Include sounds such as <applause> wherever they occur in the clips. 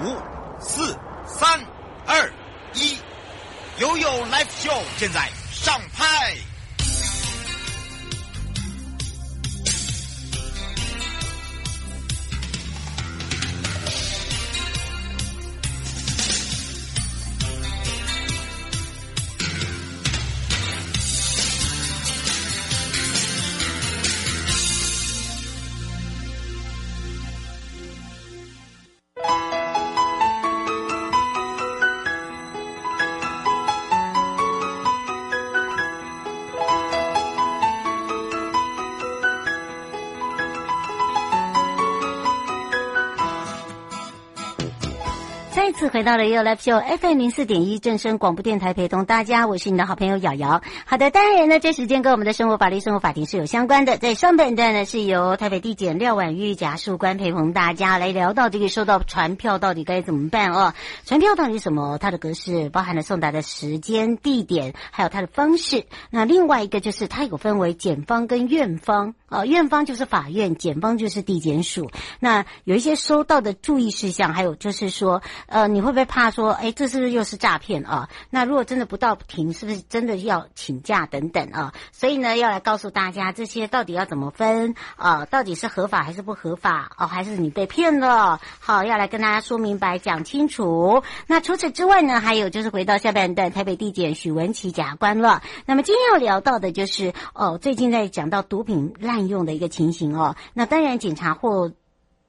五、四、三、二、一，悠悠 Live Show 现在上拍。再次回到了 You Live Show FM 零四点一正声广播电台，陪同大家，我是你的好朋友瑶瑶。好的，当然呢，这时间跟我们的生活法律、生活法庭是有相关的。在上半段呢，是由台北地检廖婉玉贾树官陪同大家来聊到这个收到传票到底该怎么办哦。传票到底是什么？它的格式包含了送达的时间、地点，还有它的方式。那另外一个就是它有分为检方跟院方。呃，院方就是法院，检方就是地检署。那有一些收到的注意事项，还有就是说，呃，你会不会怕说，哎，这是不是又是诈骗啊？那如果真的不到庭，是不是真的要请假等等啊？所以呢，要来告诉大家这些到底要怎么分啊？到底是合法还是不合法？哦，还是你被骗了？好，要来跟大家说明白、讲清楚。那除此之外呢，还有就是回到下半段，台北地检许文琪检察官了。那么今天要聊到的就是，哦，最近在讲到毒品滥用的一个情形哦，那当然检查获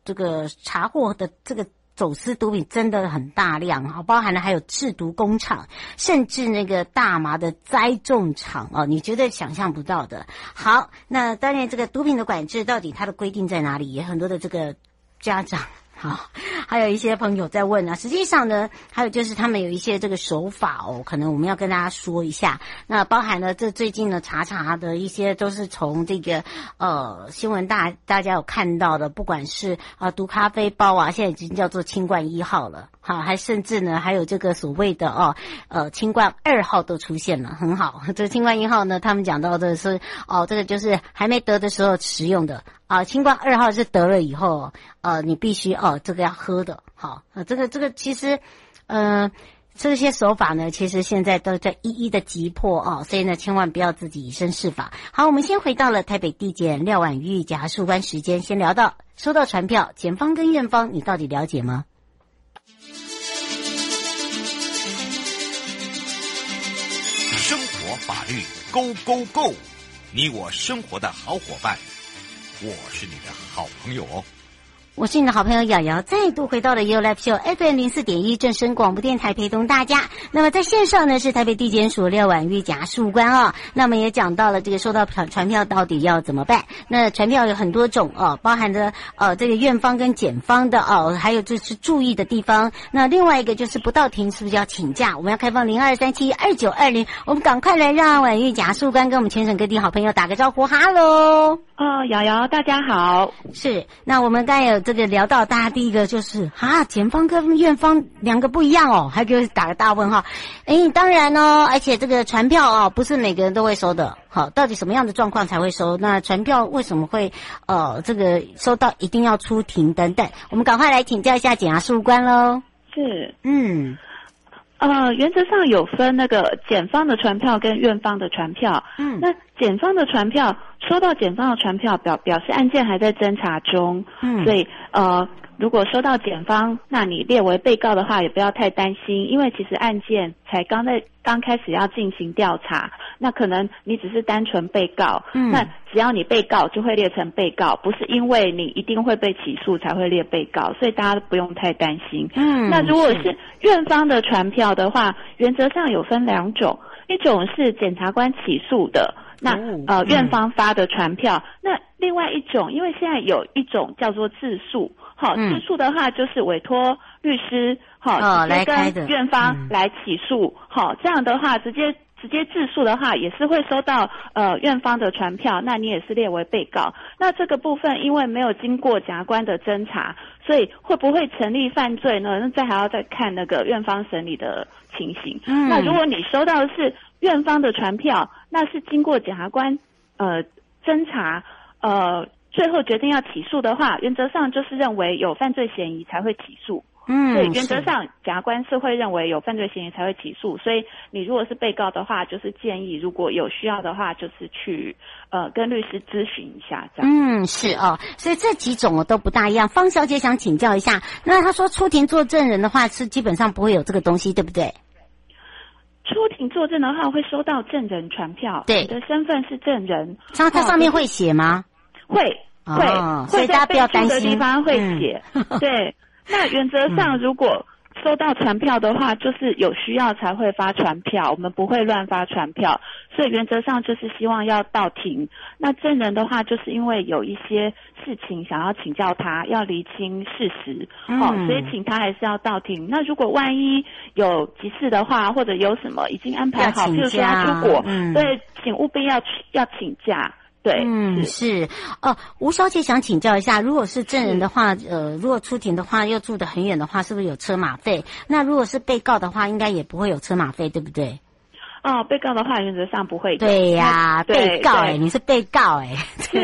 这个查获的这个走私毒品真的很大量啊，包含了还有制毒工厂，甚至那个大麻的栽种场哦，你绝对想象不到的。好，那当然这个毒品的管制到底它的规定在哪里？也很多的这个家长。好，还有一些朋友在问啊，实际上呢，还有就是他们有一些这个手法哦，可能我们要跟大家说一下。那包含了这最近的查查的一些，都是从这个呃新闻大大家有看到的，不管是啊毒咖啡包啊，现在已经叫做清冠一号了，好，还甚至呢还有这个所谓的哦呃清冠二号都出现了，很好。这个清冠一号呢，他们讲到的是哦，这个就是还没得的时候食用的。啊，清冠二号是得了以后，呃，你必须哦，这个要喝喝的，好，啊，这个这个其实，呃，这些手法呢，其实现在都在一一的击破哦，所以呢，千万不要自己以身试法。好，我们先回到了台北地检廖婉玉检察官时间，先聊到收到传票，检方跟院方，你到底了解吗？生活法律 Go Go Go，你我生活的好伙伴。我是你的好朋友哦。我是你的好朋友瑶瑶，再度回到了 You Live Show FM 零四点一正声广播电台，陪同大家。那么在线上呢是台北地检署廖婉玉检察官哦。那么也讲到了这个收到传传票到底要怎么办？那传票有很多种哦，包含着呃这个院方跟检方的哦，还有就是注意的地方。那另外一个就是不到庭是不是要请假？我们要开放零二三七二九二零，我们赶快来让婉玉检察官跟我们全省各地好朋友打个招呼，哈喽。哦，瑶瑶大家好。是，那我们刚才有。这个聊到大家第一个就是啊，检方跟院方两个不一样哦，还给我打个大问号。哎，当然哦，而且这个传票哦，不是每个人都会收的。好，到底什么样的状况才会收？那传票为什么会呃这个收到一定要出庭等等？我们赶快来请教一下检察官喽。是，嗯。呃，原则上有分那个检方的传票跟院方的传票。嗯，那检方的传票收到检方的传票表表示案件还在侦查中。嗯，所以呃如果收到检方，那你列为被告的话，也不要太担心，因为其实案件才刚在刚开始要进行调查，那可能你只是单纯被告，嗯，那只要你被告就会列成被告，不是因为你一定会被起诉才会列被告，所以大家不用太担心。嗯，那如果是院方的传票的话，原则上有分两种，一种是检察官起诉的。那呃，院方发的传票，嗯，那另外一种，因为现在有一种叫做自诉，好，自诉的话就是委托律师，好，哦，直接跟院方来起诉，好，嗯，这样的话直接直接自诉的话，也是会收到呃院方的传票，那你也是列为被告。那这个部分因为没有经过检察官的侦查，所以会不会成立犯罪呢？那再还要再看那个院方审理的情形。嗯，那如果你收到的是。院方的传票，那是经过检察官呃侦查，呃最后决定要起诉的话，原则上就是认为有犯罪嫌疑才会起诉。嗯，对，原则上检察官是会认为有犯罪嫌疑才会起诉。所以你如果是被告的话，就是建议如果有需要的话，就是去呃跟律师咨询一下这样。嗯，是哦，所以这几种都不大一样。方小姐想请教一下，那她说出庭作证人的话，是基本上不会有这个东西，对不对？出庭作证的话，会收到证人传票。对，你的身份是证人。它它上面会写吗？会会、哦、会在备注的地方会写。嗯、<laughs> <laughs> 对，那原则上如果。收到传票的话，就是有需要才会发传票，我们不会乱发传票，所以原则上就是希望要到庭。那证人的话，就是因为有一些事情想要请教他，要厘清事实，嗯、哦，所以请他还是要到庭。那如果万一有急事的话，或者有什么已经安排好，譬如说要出国，嗯，对，请务必要要请假。对，嗯，是，哦，吴小姐想请教一下，如果是证人的话，呃，如果出庭的话，又住得很远的话，是不是有车马费？那如果是被告的话，应该也不会有车马费，对不对？哦，被告的话，原则上不会。对呀、啊，被告哎，你是被告哎，是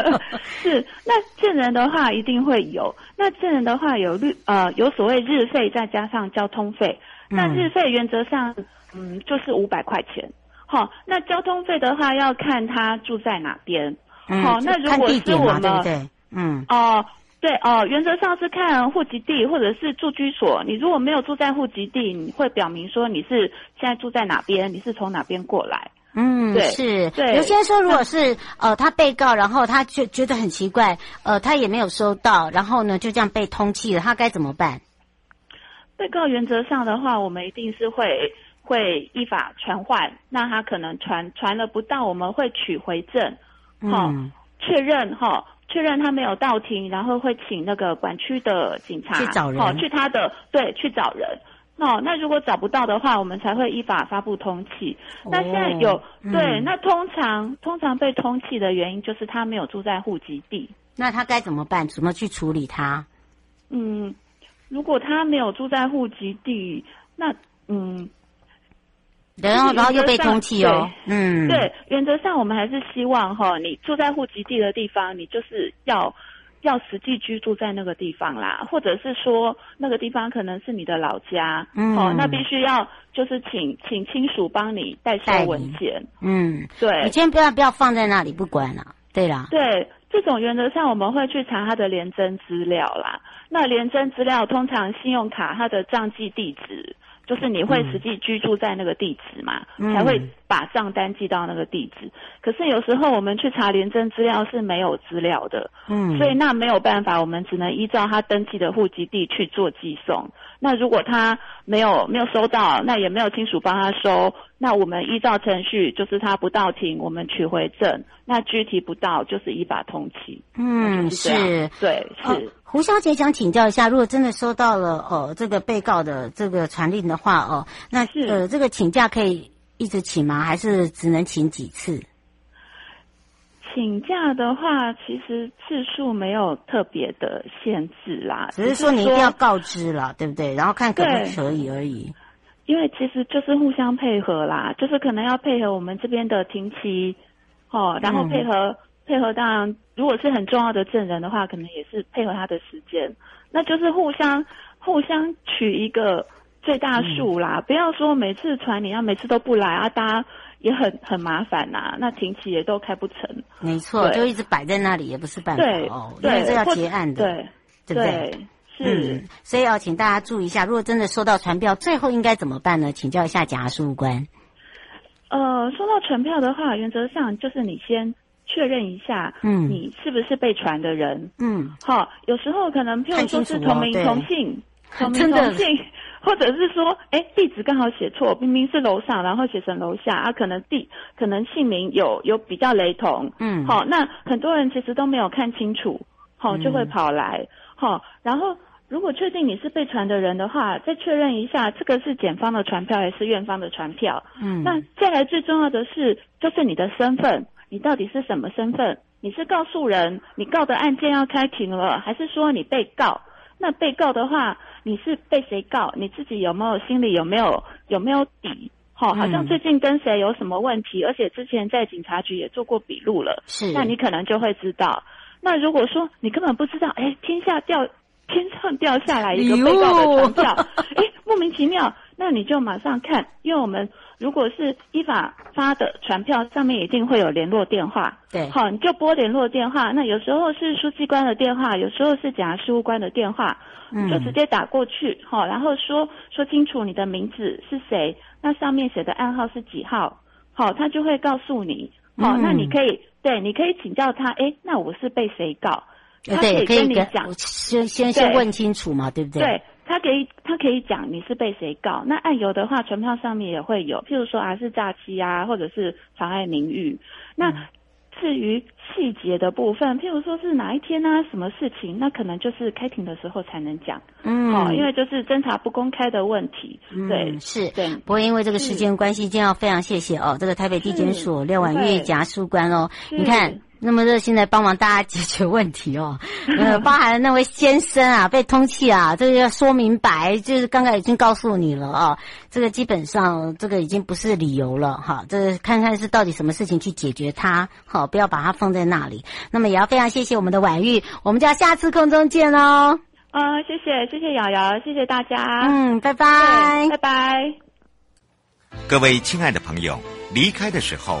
<laughs> 是。那证人的话一定会有，那证人的话有律呃有所谓日费，再加上交通费。那日费原则上嗯就是五百块钱。好，那交通费的话要看他住在哪边。好、嗯，那如果是我们，对对嗯，哦、呃，对哦、呃，原则上是看户籍地或者是住居所。你如果没有住在户籍地，你会表明说你是现在住在哪边，你是从哪边过来。嗯，对，是。对，有些人说，如果是呃他被告，然后他就觉得很奇怪，呃，他也没有收到，然后呢就这样被通缉了，他该怎么办？被告原则上的话，我们一定是会。会依法传唤，那他可能传传了不到，我们会取回证，好、嗯、确认哈，确认他没有到庭，然后会请那个管区的警察去找人，去他的对去找人，哦，那如果找不到的话，我们才会依法发布通缉。哦、那现在有、嗯、对，那通常通常被通缉的原因就是他没有住在户籍地，那他该怎么办？怎么去处理他？嗯，如果他没有住在户籍地，那嗯。然后，然后又被通缉哦。嗯，对，原则上我们还是希望哈，你住在户籍地的地方，你就是要要实际居住在那个地方啦，或者是说那个地方可能是你的老家，嗯，哦，那必须要就是请请亲属帮你代收文件。嗯，对，你千万不要不要放在那里不管了。对啦，对，这种原则上我们会去查他的联征资料啦。那联征资料通常信用卡它的账记地址。就是你会实际居住在那个地址嘛，嗯、才会把账单寄到那个地址。可是有时候我们去查廉政资料是没有资料的，嗯，所以那没有办法，我们只能依照他登记的户籍地去做寄送。那如果他没有没有收到，那也没有亲属帮他收，那我们依照程序，就是他不到庭，我们取回证。那具体不到，就是依法通缉。嗯，是，对，是。哦胡小姐想请教一下，如果真的收到了哦，这个被告的这个传令的话哦，那是呃，这个请假可以一直请吗？还是只能请几次？请假的话，其实次数没有特别的限制啦，只是说你一定要告知了，对不对？然后看可不可以而已。因为其实就是互相配合啦，就是可能要配合我们这边的停期，哦，然后配合。嗯配合当然，如果是很重要的证人的话，可能也是配合他的时间，那就是互相互相取一个最大数啦。嗯、不要说每次传你要每次都不来啊，大家也很很麻烦呐、啊。那停期也都开不成。没错，就一直摆在那里也不是办法哦。对，因为这要结案的。对对不对？对是、嗯，所以要请大家注意一下，如果真的收到传票，最后应该怎么办呢？请教一下检察事务官。呃，收到传票的话，原则上就是你先确认一下，嗯，你是不是被传的人，嗯，好，有时候可能譬如说是同名同姓，同名同姓，<laughs> 或者是说，哎，地址刚好写错，明明是楼上，然后写成楼下，啊，可能地可能姓名有有比较雷同，嗯，好，那很多人其实都没有看清楚，好，就会跑来，好，然后。如果确定你是被传的人的话，再确认一下，这个是检方的传票还是院方的传票？嗯，那再来最重要的是，就是你的身份，你到底是什么身份？你是告诉人，你告的案件要开庭了，还是说你被告？那被告的话，你是被谁告？你自己有没有心里有没有有没有底？好，好像最近跟谁有什么问题，而且之前在警察局也做过笔录了，是，那你可能就会知道。那如果说你根本不知道，哎，天下掉。<laughs> 天上掉下来一个被告的传票，哎，莫名其妙，那你就马上看，因为我们如果是依法发的传票，上面一定会有联络电话，对，好，你就拨联络电话，那有时候是书记官的电话，有时候是检察事务官的电话，嗯，就直接打过去，好，然后说说清楚你的名字是谁，那上面写的暗号是几号，好，他就会告诉你，好，那你可以，对，你可以请教他，哎，那我是被谁告？他可以跟你讲，先先先问清楚嘛，对不对？对，他可以，他可以讲你是被谁告。那案由的话，传票上面也会有，譬如说啊是诈欺啊，或者是妨碍名誉。那至于细节的部分，譬如说是哪一天啊，什么事情，那可能就是开庭的时候才能讲。嗯，好，因为就是侦查不公开的问题。对，嗯、是。对。不过因为这个时间关系，今天要非常谢谢哦，这个台北地检署廖婉月检察官哦，你看。那么热心的帮忙大家解决问题哦，<laughs> 呃，包含那位先生啊被通气啊，这个要说明白，就是刚刚已经告诉你了啊，这个基本上这个已经不是理由了哈，这个看看是到底什么事情去解决它，好，不要把它放在那里。那么也要非常谢谢我们的婉玉，我们就要下次空中见哦。嗯，谢谢谢谢瑶瑶，谢谢大家，嗯，拜拜，拜拜。各位亲爱的朋友，离开的时候。